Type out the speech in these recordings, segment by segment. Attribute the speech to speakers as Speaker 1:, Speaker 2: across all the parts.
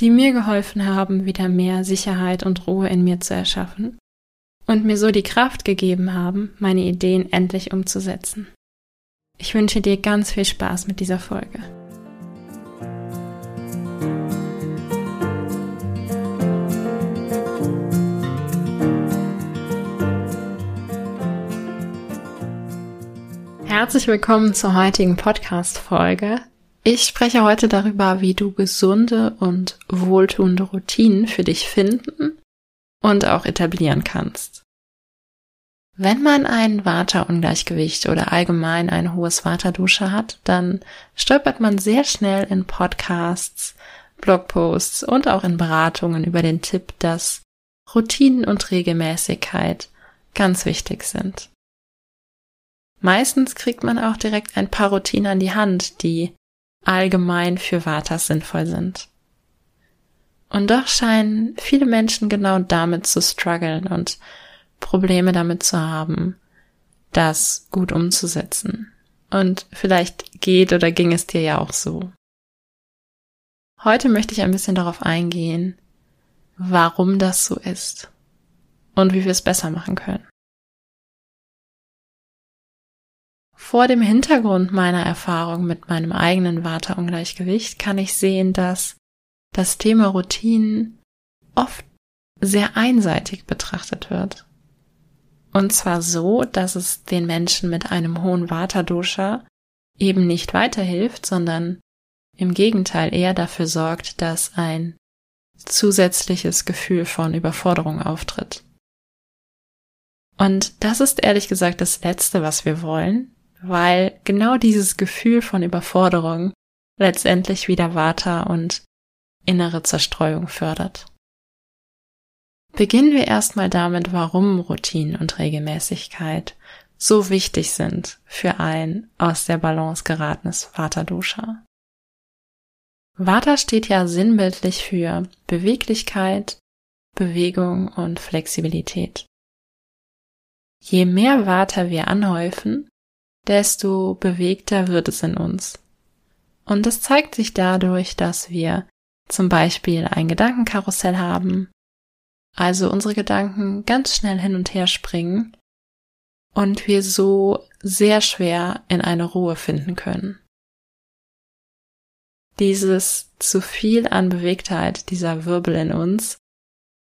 Speaker 1: die mir geholfen haben, wieder mehr Sicherheit und Ruhe in mir zu erschaffen und mir so die Kraft gegeben haben, meine Ideen endlich umzusetzen. Ich wünsche dir ganz viel Spaß mit dieser Folge. Herzlich willkommen zur heutigen Podcast-Folge. Ich spreche heute darüber, wie du gesunde und wohltuende Routinen für dich finden und auch etablieren kannst. Wenn man ein Vata-Ungleichgewicht oder allgemein ein hohes Vata-Dusche hat, dann stolpert man sehr schnell in Podcasts, Blogposts und auch in Beratungen über den Tipp, dass Routinen und Regelmäßigkeit ganz wichtig sind. Meistens kriegt man auch direkt ein paar Routinen an die Hand, die allgemein für Vatas sinnvoll sind. Und doch scheinen viele Menschen genau damit zu strugglen und Probleme damit zu haben, das gut umzusetzen. Und vielleicht geht oder ging es dir ja auch so. Heute möchte ich ein bisschen darauf eingehen, warum das so ist und wie wir es besser machen können. Vor dem Hintergrund meiner Erfahrung mit meinem eigenen Vata-Ungleichgewicht kann ich sehen, dass das Thema Routinen oft sehr einseitig betrachtet wird. Und zwar so, dass es den Menschen mit einem hohen Vata-Dosha eben nicht weiterhilft, sondern im Gegenteil eher dafür sorgt, dass ein zusätzliches Gefühl von Überforderung auftritt. Und das ist ehrlich gesagt das Letzte, was wir wollen, weil genau dieses Gefühl von Überforderung letztendlich wieder Vata und innere Zerstreuung fördert. Beginnen wir erstmal damit, warum Routine und Regelmäßigkeit so wichtig sind für ein aus der Balance geratenes Vata-Dosha. Vata steht ja sinnbildlich für Beweglichkeit, Bewegung und Flexibilität. Je mehr Vata wir anhäufen, desto bewegter wird es in uns. Und das zeigt sich dadurch, dass wir zum Beispiel ein Gedankenkarussell haben, also unsere Gedanken ganz schnell hin und her springen und wir so sehr schwer in eine Ruhe finden können. Dieses zu viel an Bewegtheit, dieser Wirbel in uns,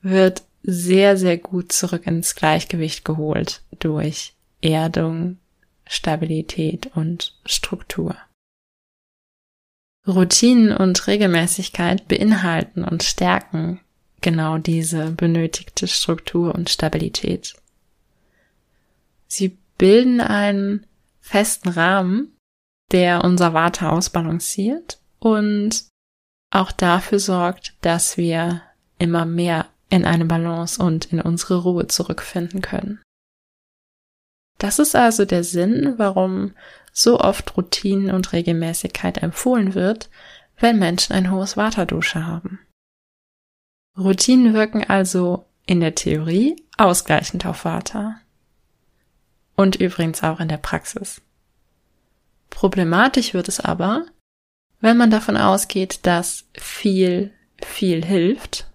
Speaker 1: wird sehr, sehr gut zurück ins Gleichgewicht geholt durch Erdung, Stabilität und Struktur. Routinen und Regelmäßigkeit beinhalten und stärken genau diese benötigte Struktur und Stabilität. Sie bilden einen festen Rahmen, der unser Vata ausbalanciert und auch dafür sorgt, dass wir immer mehr in eine Balance und in unsere Ruhe zurückfinden können. Das ist also der Sinn, warum so oft Routinen und Regelmäßigkeit empfohlen wird, wenn Menschen ein hohes Waterdusche haben. Routinen wirken also in der Theorie ausgleichend auf Vata. Und übrigens auch in der Praxis. Problematisch wird es aber, wenn man davon ausgeht, dass viel, viel hilft,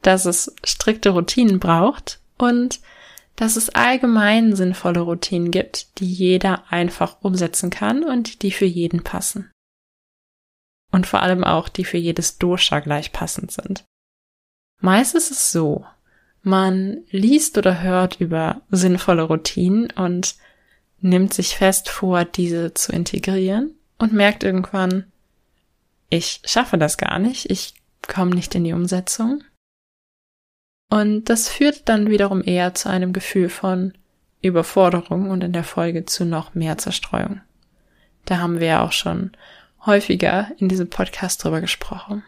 Speaker 1: dass es strikte Routinen braucht und dass es allgemein sinnvolle Routinen gibt, die jeder einfach umsetzen kann und die für jeden passen. Und vor allem auch, die für jedes Dosha gleich passend sind. Meist ist es so, man liest oder hört über sinnvolle Routinen und nimmt sich fest vor, diese zu integrieren und merkt irgendwann, ich schaffe das gar nicht, ich komme nicht in die Umsetzung und das führt dann wiederum eher zu einem Gefühl von Überforderung und in der Folge zu noch mehr Zerstreuung. Da haben wir ja auch schon häufiger in diesem Podcast drüber gesprochen.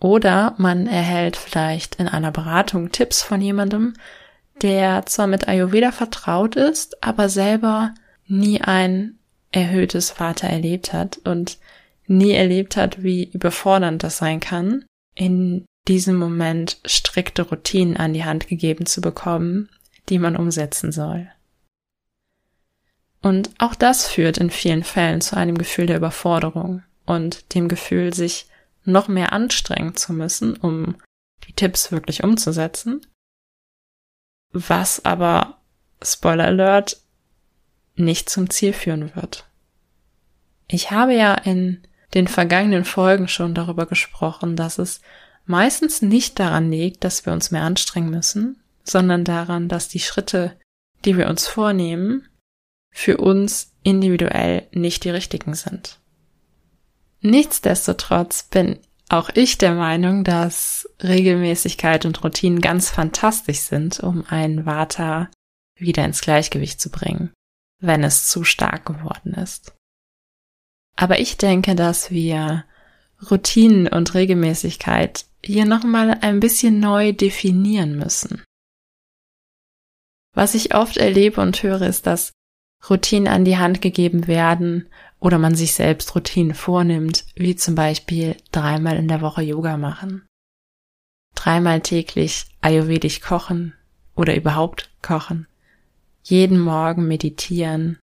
Speaker 1: Oder man erhält vielleicht in einer Beratung Tipps von jemandem, der zwar mit Ayurveda vertraut ist, aber selber nie ein erhöhtes Vater erlebt hat und nie erlebt hat, wie überfordernd das sein kann, in diesem Moment strikte Routinen an die Hand gegeben zu bekommen, die man umsetzen soll. Und auch das führt in vielen Fällen zu einem Gefühl der Überforderung und dem Gefühl, sich noch mehr anstrengen zu müssen, um die Tipps wirklich umzusetzen. Was aber, Spoiler Alert, nicht zum Ziel führen wird. Ich habe ja in den vergangenen Folgen schon darüber gesprochen, dass es meistens nicht daran liegt, dass wir uns mehr anstrengen müssen, sondern daran, dass die Schritte, die wir uns vornehmen, für uns individuell nicht die richtigen sind. Nichtsdestotrotz bin auch ich der Meinung, dass Regelmäßigkeit und Routinen ganz fantastisch sind, um einen Vata wieder ins Gleichgewicht zu bringen, wenn es zu stark geworden ist. Aber ich denke, dass wir Routinen und Regelmäßigkeit hier nochmal ein bisschen neu definieren müssen. Was ich oft erlebe und höre, ist, dass Routinen an die Hand gegeben werden oder man sich selbst Routinen vornimmt, wie zum Beispiel dreimal in der Woche Yoga machen, dreimal täglich ayurvedisch kochen oder überhaupt kochen, jeden Morgen meditieren,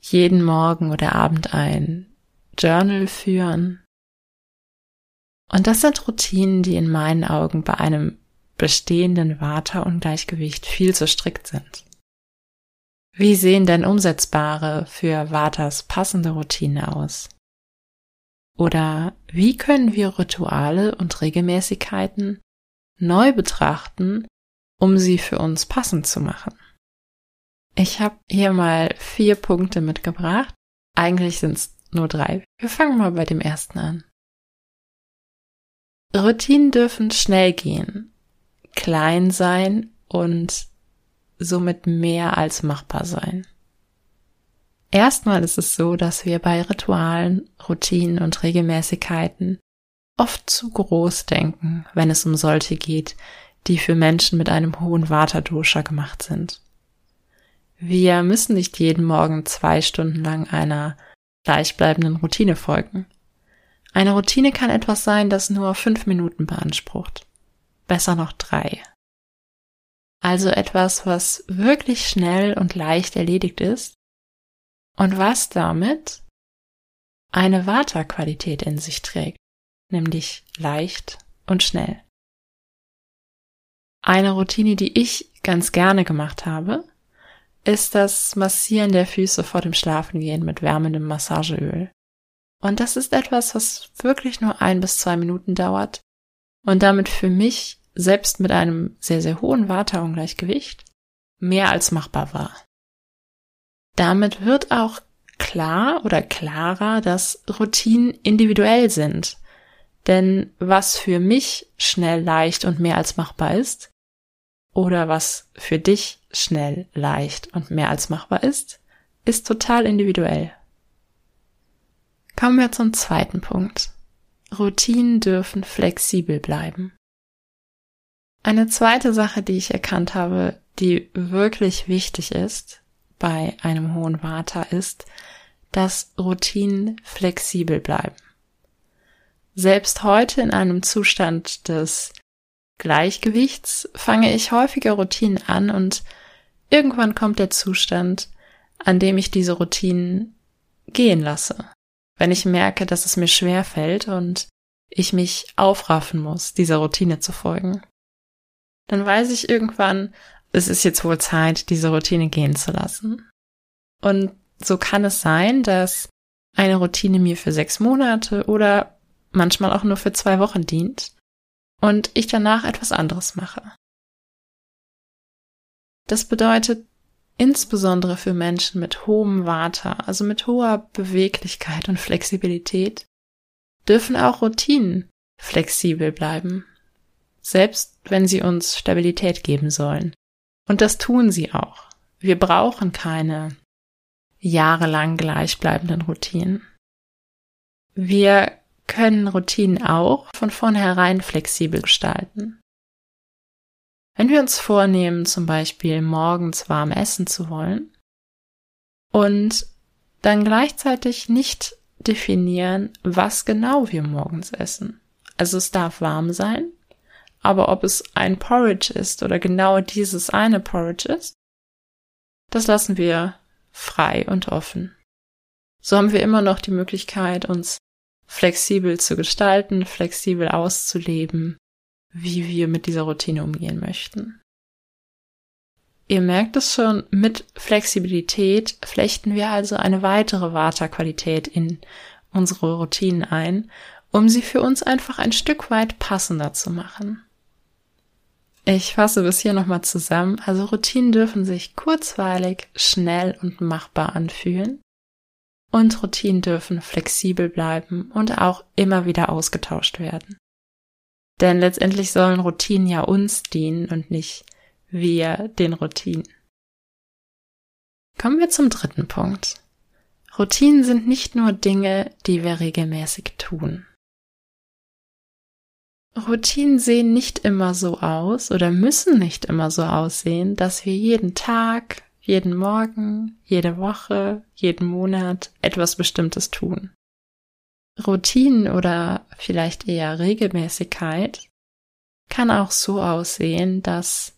Speaker 1: jeden Morgen oder Abend ein Journal führen. Und das sind Routinen, die in meinen Augen bei einem bestehenden Vata-Ungleichgewicht viel zu strikt sind. Wie sehen denn umsetzbare für Vatas passende Routinen aus? Oder wie können wir Rituale und Regelmäßigkeiten neu betrachten, um sie für uns passend zu machen? Ich habe hier mal vier Punkte mitgebracht. Eigentlich sind es nur drei. Wir fangen mal bei dem ersten an. Routinen dürfen schnell gehen, klein sein und somit mehr als machbar sein. Erstmal ist es so, dass wir bei Ritualen, Routinen und Regelmäßigkeiten oft zu groß denken, wenn es um solche geht, die für Menschen mit einem hohen Vata-Dosha gemacht sind. Wir müssen nicht jeden Morgen zwei Stunden lang einer gleichbleibenden Routine folgen. Eine Routine kann etwas sein, das nur fünf Minuten beansprucht. Besser noch drei. Also etwas, was wirklich schnell und leicht erledigt ist und was damit eine Vata-Qualität in sich trägt, nämlich leicht und schnell. Eine Routine, die ich ganz gerne gemacht habe, ist das Massieren der Füße vor dem Schlafengehen mit wärmendem Massageöl. Und das ist etwas, was wirklich nur ein bis zwei Minuten dauert und damit für mich, selbst mit einem sehr, sehr hohen Vata-Ungleichgewicht, mehr als machbar war. Damit wird auch klar oder klarer, dass Routinen individuell sind. Denn was für mich schnell, leicht und mehr als machbar ist, oder was für dich schnell, leicht und mehr als machbar ist, ist total individuell. Kommen wir zum zweiten Punkt. Routinen dürfen flexibel bleiben. Eine zweite Sache, die ich erkannt habe, die wirklich wichtig ist bei einem hohen Vata, ist, dass Routinen flexibel bleiben. Selbst heute in einem Zustand des Gleichgewichts fange ich häufiger Routinen an und irgendwann kommt der Zustand, an dem ich diese Routinen gehen lasse. Wenn ich merke, dass es mir schwer fällt und ich mich aufraffen muss, dieser Routine zu folgen. Dann weiß ich irgendwann, es ist jetzt wohl Zeit, diese Routine gehen zu lassen. Und so kann es sein, dass eine Routine mir für sechs Monate oder manchmal auch nur für zwei Wochen dient und ich danach etwas anderes mache. Das bedeutet insbesondere für Menschen mit hohem Vata, also mit hoher Beweglichkeit und Flexibilität, dürfen auch Routinen flexibel bleiben, selbst wenn sie uns Stabilität geben sollen. Und das tun sie auch. Wir brauchen keine jahrelang gleichbleibenden Routinen. Wir können Routinen auch von vornherein flexibel gestalten. Wenn wir uns vornehmen, zum Beispiel morgens warm essen zu wollen und dann gleichzeitig nicht definieren, was genau wir morgens essen. Also es darf warm sein, aber ob es ein Porridge ist oder genau dieses eine Porridge ist, das lassen wir frei und offen. So haben wir immer noch die Möglichkeit, uns flexibel zu gestalten, flexibel auszuleben, wie wir mit dieser Routine umgehen möchten. Ihr merkt es schon, mit Flexibilität flechten wir also eine weitere Vata-Qualität in unsere Routinen ein, um sie für uns einfach ein Stück weit passender zu machen. Ich fasse bis hier nochmal zusammen. Also Routinen dürfen sich kurzweilig, schnell und machbar anfühlen. Und Routinen dürfen flexibel bleiben und auch immer wieder ausgetauscht werden. Denn letztendlich sollen Routinen ja uns dienen und nicht wir den Routinen. Kommen wir zum dritten Punkt. Routinen sind nicht nur Dinge, die wir regelmäßig tun. Routinen sehen nicht immer so aus oder müssen nicht immer so aussehen, dass wir jeden Tag, jeden Morgen, jede Woche, jeden Monat etwas Bestimmtes tun. Routinen oder vielleicht eher Regelmäßigkeit kann auch so aussehen, dass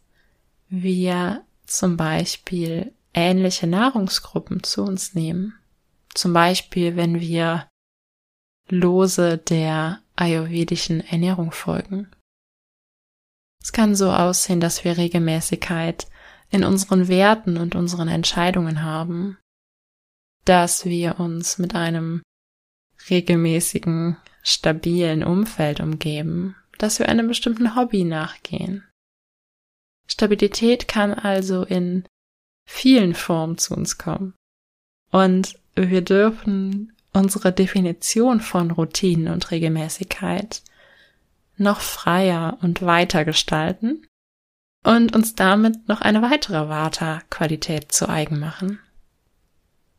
Speaker 1: wir zum Beispiel ähnliche Nahrungsgruppen zu uns nehmen. Zum Beispiel, wenn wir lose der ayurvedischen Ernährung folgen. Es kann so aussehen, dass wir Regelmäßigkeit in unseren Werten und unseren Entscheidungen haben, dass wir uns mit einem regelmäßigen, stabilen Umfeld umgeben, dass wir einem bestimmten Hobby nachgehen. Stabilität kann also in vielen Formen zu uns kommen. Und wir dürfen unsere Definition von Routinen und Regelmäßigkeit noch freier und weiter gestalten und uns damit noch eine weitere Vata-Qualität zu eigen machen.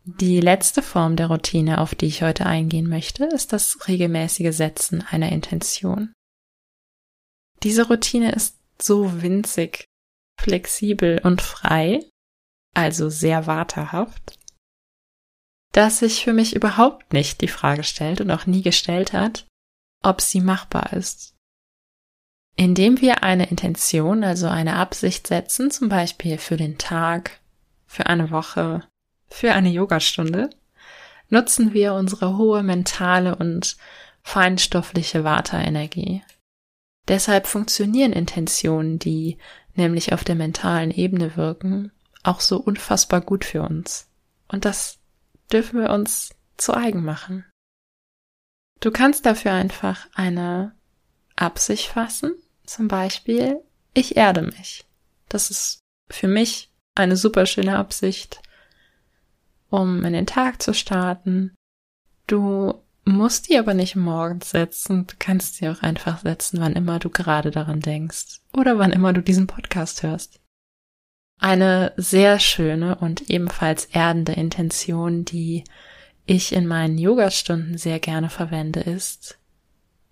Speaker 1: Die letzte Form der Routine, auf die ich heute eingehen möchte, ist das regelmäßige Setzen einer Intention. Diese Routine ist so winzig, flexibel und frei, also sehr waterhaft, dass sich für mich überhaupt nicht die Frage stellt und auch nie gestellt hat, ob sie machbar ist. Indem wir eine Intention, also eine Absicht setzen, zum Beispiel für den Tag, für eine Woche, für eine Yogastunde, nutzen wir unsere hohe mentale und feinstoffliche Vata-Energie. Deshalb funktionieren Intentionen, die nämlich auf der mentalen Ebene wirken, auch so unfassbar gut für uns. Und das dürfen wir uns zu eigen machen. Du kannst dafür einfach eine Absicht fassen, zum Beispiel, ich erde mich. Das ist für mich eine super schöne Absicht, um in den Tag zu starten. Du musst die aber nicht morgens setzen. Du kannst sie auch einfach setzen, wann immer du gerade daran denkst oder wann immer du diesen Podcast hörst. Eine sehr schöne und ebenfalls erdende Intention, die ich in meinen Yogastunden sehr gerne verwende, ist,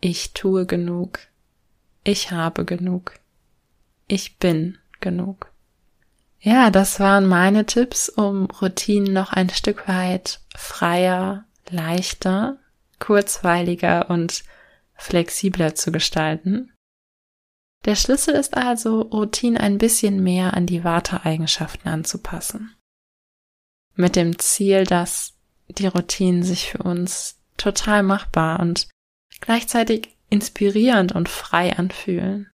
Speaker 1: ich tue genug, ich habe genug, ich bin genug. Ja, das waren meine Tipps, um Routinen noch ein Stück weit freier, leichter, kurzweiliger und flexibler zu gestalten. Der Schlüssel ist also, Routinen ein bisschen mehr an die Warteeigenschaften anzupassen. Mit dem Ziel, dass die Routinen sich für uns total machbar und gleichzeitig inspirierend und frei anfühlen.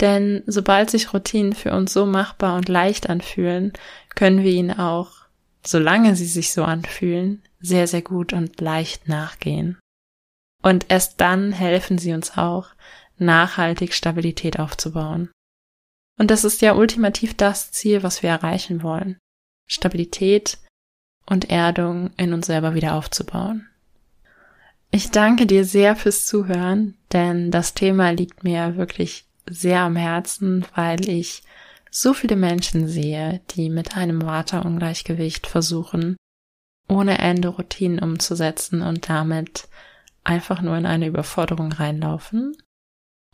Speaker 1: Denn sobald sich Routinen für uns so machbar und leicht anfühlen, können wir ihnen auch, solange sie sich so anfühlen, sehr, sehr gut und leicht nachgehen. Und erst dann helfen sie uns auch, nachhaltig Stabilität aufzubauen. Und das ist ja ultimativ das Ziel, was wir erreichen wollen. Stabilität und Erdung in uns selber wieder aufzubauen. Ich danke dir sehr fürs Zuhören, denn das Thema liegt mir wirklich sehr am Herzen, weil ich so viele Menschen sehe, die mit einem Waterungleichgewicht versuchen, ohne Ende Routinen umzusetzen und damit einfach nur in eine Überforderung reinlaufen.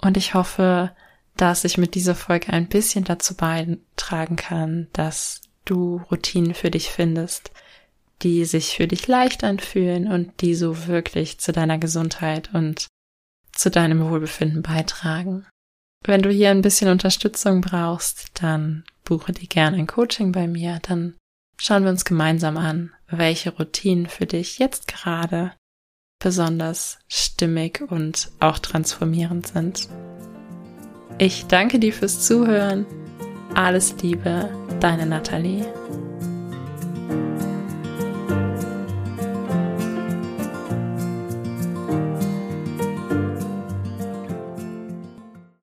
Speaker 1: Und ich hoffe, dass ich mit dieser Folge ein bisschen dazu beitragen kann, dass du Routinen für dich findest, die sich für dich leicht anfühlen und die so wirklich zu deiner Gesundheit und zu deinem Wohlbefinden beitragen. Wenn du hier ein bisschen Unterstützung brauchst, dann buche dir gerne ein Coaching bei mir, dann schauen wir uns gemeinsam an, welche Routinen für dich jetzt gerade besonders stimmig und auch transformierend sind. Ich danke dir fürs Zuhören. Alles Liebe, deine Nathalie.